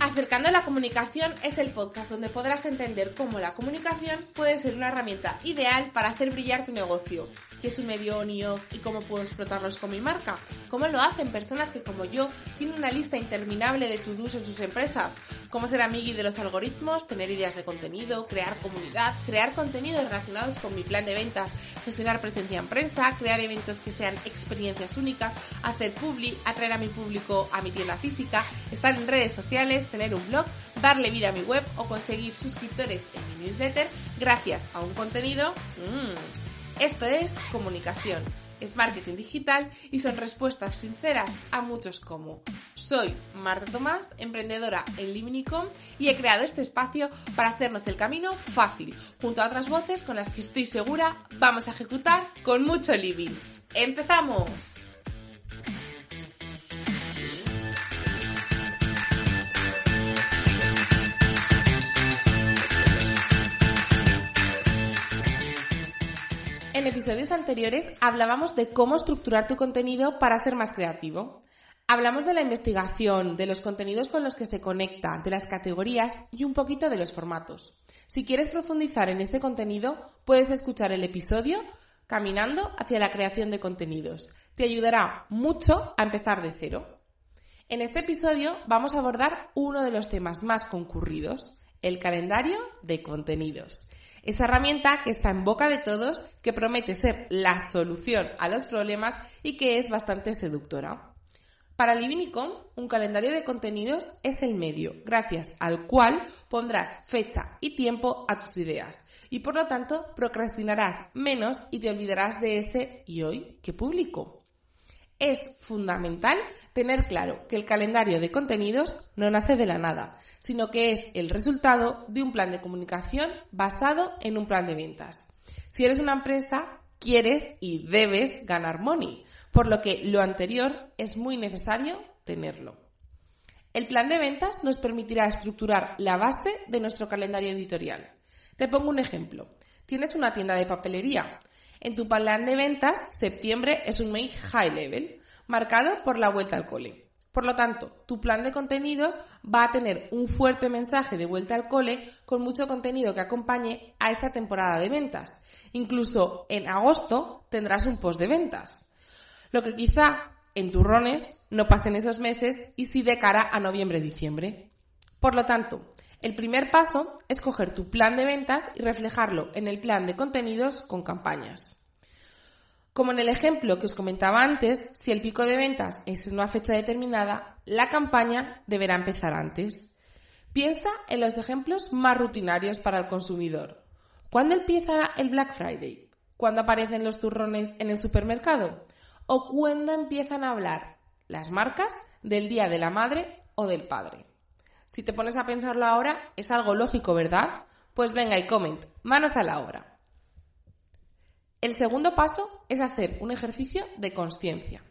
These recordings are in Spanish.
Acercando la comunicación es el podcast donde podrás entender cómo la comunicación puede ser una herramienta ideal para hacer brillar tu negocio qué es un medio on y off y cómo puedo explotarlos con mi marca. ¿Cómo lo hacen personas que como yo tienen una lista interminable de to-dos en sus empresas? ¿Cómo ser amigui de los algoritmos, tener ideas de contenido, crear comunidad, crear contenidos relacionados con mi plan de ventas, gestionar presencia en prensa, crear eventos que sean experiencias únicas, hacer publi, atraer a mi público a mi tienda física, estar en redes sociales, tener un blog, darle vida a mi web o conseguir suscriptores en mi newsletter gracias a un contenido mmm, esto es comunicación, es marketing digital y son respuestas sinceras a muchos como. Soy Marta Tomás, emprendedora en Liminicom y he creado este espacio para hacernos el camino fácil, junto a otras voces con las que estoy segura vamos a ejecutar con mucho living. ¡Empezamos! Episodios anteriores hablábamos de cómo estructurar tu contenido para ser más creativo. Hablamos de la investigación, de los contenidos con los que se conecta, de las categorías y un poquito de los formatos. Si quieres profundizar en este contenido, puedes escuchar el episodio Caminando hacia la creación de contenidos. Te ayudará mucho a empezar de cero. En este episodio vamos a abordar uno de los temas más concurridos, el calendario de contenidos. Esa herramienta que está en boca de todos, que promete ser la solución a los problemas y que es bastante seductora. Para Livinicom, un calendario de contenidos es el medio, gracias al cual pondrás fecha y tiempo a tus ideas y por lo tanto procrastinarás menos y te olvidarás de ese y hoy que publico. Es fundamental tener claro que el calendario de contenidos no nace de la nada, sino que es el resultado de un plan de comunicación basado en un plan de ventas. Si eres una empresa, quieres y debes ganar money, por lo que lo anterior es muy necesario tenerlo. El plan de ventas nos permitirá estructurar la base de nuestro calendario editorial. Te pongo un ejemplo. Tienes una tienda de papelería en tu plan de ventas, septiembre es un mes high level, marcado por la vuelta al cole. Por lo tanto, tu plan de contenidos va a tener un fuerte mensaje de vuelta al cole con mucho contenido que acompañe a esta temporada de ventas. Incluso en agosto tendrás un post de ventas. Lo que quizá en turrones no pasen esos meses y sí de cara a noviembre-diciembre. Por lo tanto, el primer paso es coger tu plan de ventas y reflejarlo en el plan de contenidos con campañas. Como en el ejemplo que os comentaba antes, si el pico de ventas es en una fecha determinada, la campaña deberá empezar antes. Piensa en los ejemplos más rutinarios para el consumidor. ¿Cuándo empieza el Black Friday? ¿Cuándo aparecen los turrones en el supermercado? ¿O cuándo empiezan a hablar las marcas del Día de la Madre o del Padre? Si te pones a pensarlo ahora, es algo lógico, ¿verdad? Pues venga y coment, manos a la obra. El segundo paso es hacer un ejercicio de conciencia.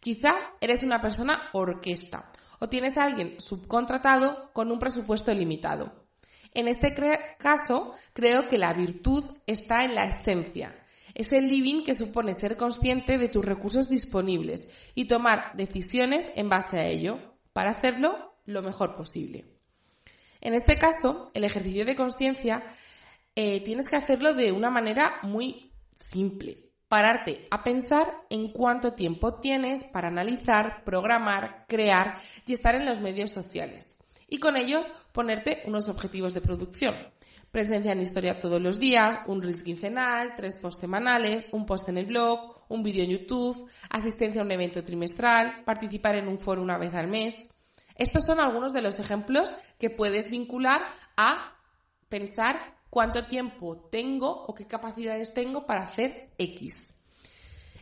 Quizá eres una persona orquesta o tienes a alguien subcontratado con un presupuesto limitado. En este caso, creo que la virtud está en la esencia. Es el living que supone ser consciente de tus recursos disponibles y tomar decisiones en base a ello. Para hacerlo, lo mejor posible. En este caso, el ejercicio de conciencia eh, tienes que hacerlo de una manera muy simple. Pararte a pensar en cuánto tiempo tienes para analizar, programar, crear y estar en los medios sociales. Y con ellos ponerte unos objetivos de producción. Presencia en historia todos los días, un reel quincenal, tres posts semanales, un post en el blog, un vídeo en YouTube, asistencia a un evento trimestral, participar en un foro una vez al mes. Estos son algunos de los ejemplos que puedes vincular a pensar cuánto tiempo tengo o qué capacidades tengo para hacer X.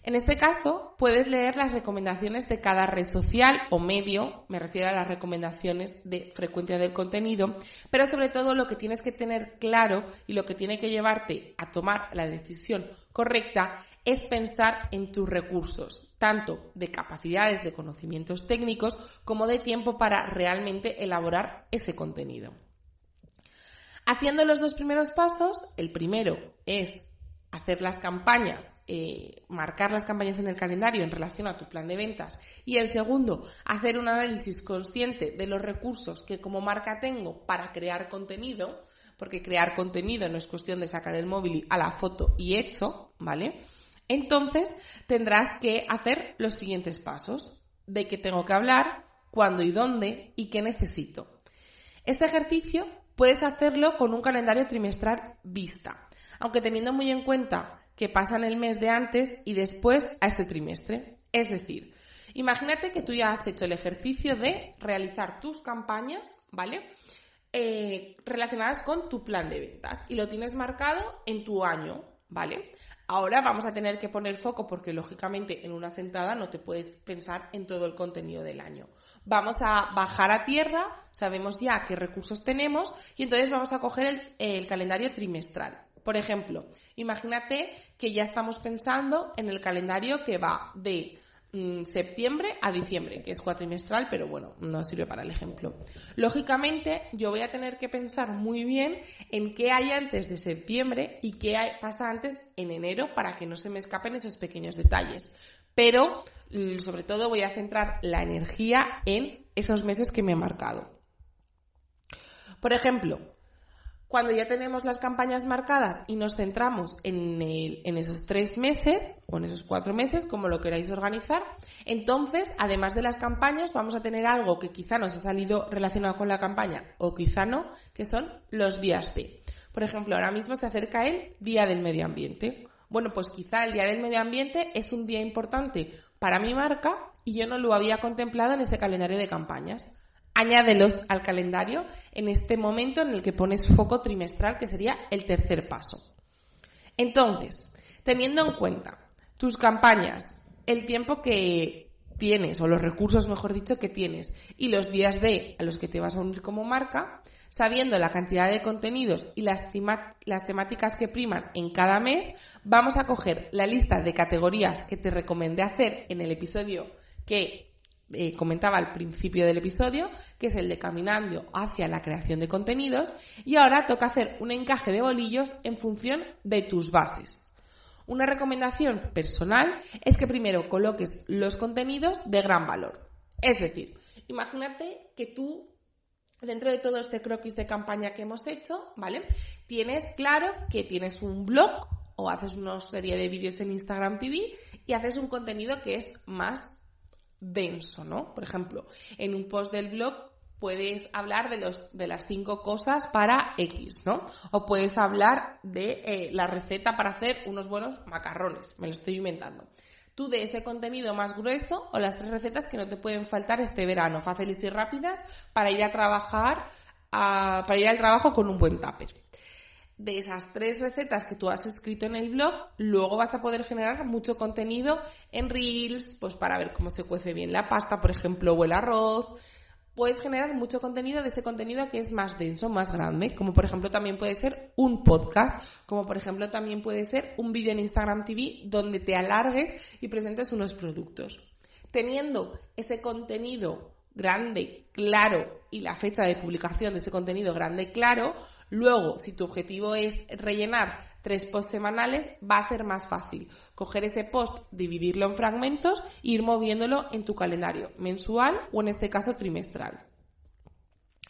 En este caso, puedes leer las recomendaciones de cada red social o medio, me refiero a las recomendaciones de frecuencia del contenido, pero sobre todo lo que tienes que tener claro y lo que tiene que llevarte a tomar la decisión correcta es pensar en tus recursos, tanto de capacidades de conocimientos técnicos como de tiempo para realmente elaborar ese contenido. Haciendo los dos primeros pasos, el primero es hacer las campañas, eh, marcar las campañas en el calendario en relación a tu plan de ventas. Y el segundo, hacer un análisis consciente de los recursos que como marca tengo para crear contenido, porque crear contenido no es cuestión de sacar el móvil a la foto y hecho, ¿vale? Entonces tendrás que hacer los siguientes pasos. De qué tengo que hablar, cuándo y dónde y qué necesito. Este ejercicio puedes hacerlo con un calendario trimestral vista aunque teniendo muy en cuenta que pasan el mes de antes y después a este trimestre. Es decir, imagínate que tú ya has hecho el ejercicio de realizar tus campañas, ¿vale? Eh, relacionadas con tu plan de ventas y lo tienes marcado en tu año, ¿vale? Ahora vamos a tener que poner foco porque lógicamente en una sentada no te puedes pensar en todo el contenido del año. Vamos a bajar a tierra, sabemos ya qué recursos tenemos y entonces vamos a coger el calendario trimestral. Por ejemplo, imagínate que ya estamos pensando en el calendario que va de septiembre a diciembre, que es cuatrimestral, pero bueno, no sirve para el ejemplo. Lógicamente, yo voy a tener que pensar muy bien en qué hay antes de septiembre y qué pasa antes en enero para que no se me escapen esos pequeños detalles. Pero, mm, sobre todo, voy a centrar la energía en esos meses que me he marcado. Por ejemplo, cuando ya tenemos las campañas marcadas y nos centramos en, esos tres meses o en esos cuatro meses, como lo queráis organizar, entonces, además de las campañas, vamos a tener algo que quizá nos ha salido relacionado con la campaña o quizá no, que son los días de. Por ejemplo, ahora mismo se acerca el Día del Medio Ambiente. Bueno, pues quizá el Día del Medio Ambiente es un día importante para mi marca y yo no lo había contemplado en ese calendario de campañas añádelos al calendario en este momento en el que pones foco trimestral, que sería el tercer paso. Entonces, teniendo en cuenta tus campañas, el tiempo que tienes, o los recursos, mejor dicho, que tienes, y los días de a los que te vas a unir como marca, sabiendo la cantidad de contenidos y las, las temáticas que priman en cada mes, vamos a coger la lista de categorías que te recomendé hacer en el episodio que eh, comentaba al principio del episodio, que es el de caminando hacia la creación de contenidos, y ahora toca hacer un encaje de bolillos en función de tus bases. Una recomendación personal es que primero coloques los contenidos de gran valor. Es decir, imagínate que tú, dentro de todo este croquis de campaña que hemos hecho, ¿vale? Tienes claro que tienes un blog o haces una serie de vídeos en Instagram TV y haces un contenido que es más denso, ¿no? Por ejemplo, en un post del blog puedes hablar de, los, de las cinco cosas para X, ¿no? O puedes hablar de eh, la receta para hacer unos buenos macarrones, me lo estoy inventando. Tú de ese contenido más grueso o las tres recetas que no te pueden faltar este verano, fáciles y rápidas para ir a trabajar, para ir al trabajo con un buen tupper de esas tres recetas que tú has escrito en el blog, luego vas a poder generar mucho contenido en Reels, pues para ver cómo se cuece bien la pasta, por ejemplo, o el arroz. Puedes generar mucho contenido de ese contenido que es más denso, más grande, como por ejemplo también puede ser un podcast, como por ejemplo también puede ser un vídeo en Instagram TV donde te alargues y presentes unos productos. Teniendo ese contenido grande, claro, y la fecha de publicación de ese contenido grande, claro, Luego, si tu objetivo es rellenar tres posts semanales, va a ser más fácil coger ese post, dividirlo en fragmentos e ir moviéndolo en tu calendario mensual o en este caso trimestral.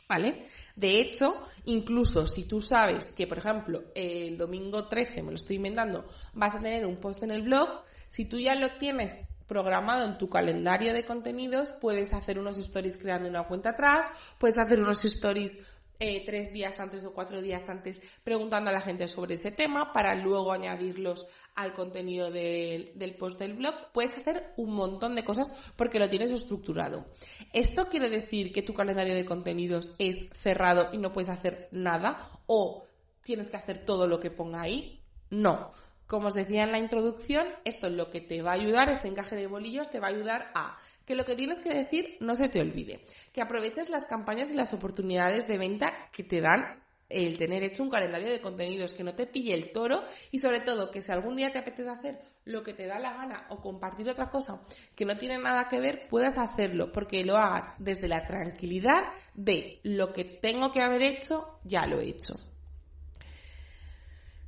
¿Vale? De hecho, incluso si tú sabes que, por ejemplo, el domingo 13, me lo estoy inventando, vas a tener un post en el blog, si tú ya lo tienes programado en tu calendario de contenidos, puedes hacer unos stories creando una cuenta atrás, puedes hacer unos stories eh, tres días antes o cuatro días antes preguntando a la gente sobre ese tema para luego añadirlos al contenido del post del blog. Puedes hacer un montón de cosas porque lo tienes estructurado. ¿Esto quiere decir que tu calendario de contenidos es cerrado y no puedes hacer nada? ¿O tienes que hacer todo lo que ponga ahí. No. Como os decía en la introducción, esto es lo que te va a ayudar, este encaje de bolillos te va a ayudar a que lo que tienes que decir no se te olvide, que aproveches las campañas y las oportunidades de venta que te dan el tener hecho un calendario de contenidos, que no te pille el toro y sobre todo que si algún día te apetece hacer lo que te da la gana o compartir otra cosa que no tiene nada que ver, puedas hacerlo porque lo hagas desde la tranquilidad de lo que tengo que haber hecho, ya lo he hecho.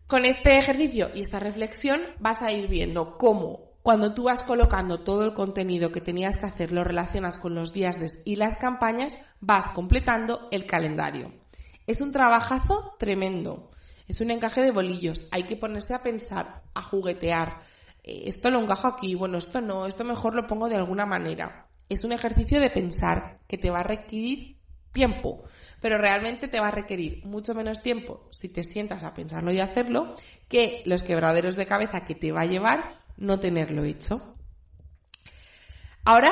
Con este ejercicio y esta reflexión vas a ir viendo cómo cuando tú vas colocando todo el contenido que tenías que hacer, lo relacionas con los días y las campañas, vas completando el calendario. Es un trabajazo tremendo. Es un encaje de bolillos. Hay que ponerse a pensar, a juguetear. Eh, esto lo encajo aquí, bueno, esto no, esto mejor lo pongo de alguna manera. Es un ejercicio de pensar que te va a requerir tiempo, pero realmente te va a requerir mucho menos tiempo si te sientas a pensarlo y hacerlo que los quebraderos de cabeza que te va a llevar no tenerlo hecho. Ahora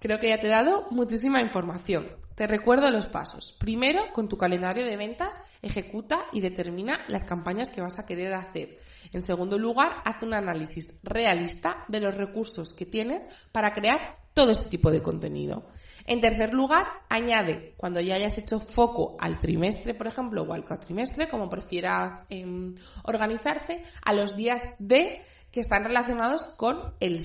creo que ya te he dado muchísima información. Te recuerdo los pasos. Primero, con tu calendario de ventas, ejecuta y determina las campañas que vas a querer hacer. En segundo lugar, haz un análisis realista de los recursos que tienes para crear todo este tipo de contenido. En tercer lugar, añade, cuando ya hayas hecho foco al trimestre, por ejemplo, o al cuatrimestre, como prefieras em, organizarte, a los días de que están relacionados con el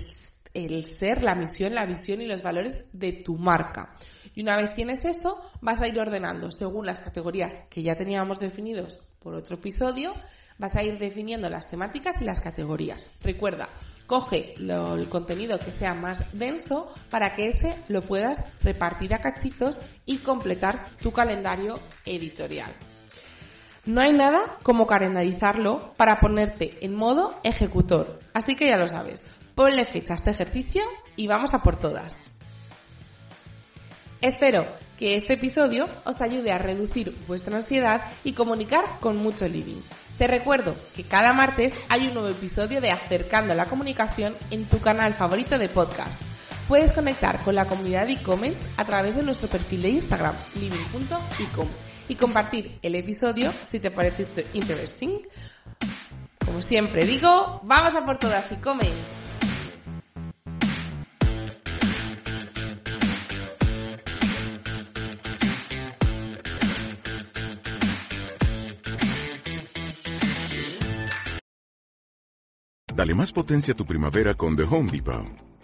el ser, la misión, la visión y los valores de tu marca. Y una vez tienes eso, vas a ir ordenando según las categorías que ya teníamos definidos por otro episodio, vas a ir definiendo las temáticas y las categorías. Recuerda, coge el contenido que sea más denso para que ese lo puedas repartir a cachitos y completar tu calendario editorial. No hay nada como calendarizarlo para ponerte en modo ejecutor. Así que ya lo sabes, ponle fecha a este ejercicio y vamos a por todas. Espero que este episodio os ayude a reducir vuestra ansiedad y comunicar con mucho living. Te recuerdo que cada martes hay un nuevo episodio de Acercando la Comunicación en tu canal favorito de podcast. Puedes conectar con la comunidad de e-commerce a través de nuestro perfil de Instagram, living.ecom, y compartir el episodio si te parece interesting. Como siempre digo, vamos a por todas e-commerce. Dale más potencia a tu primavera con The Home Depot.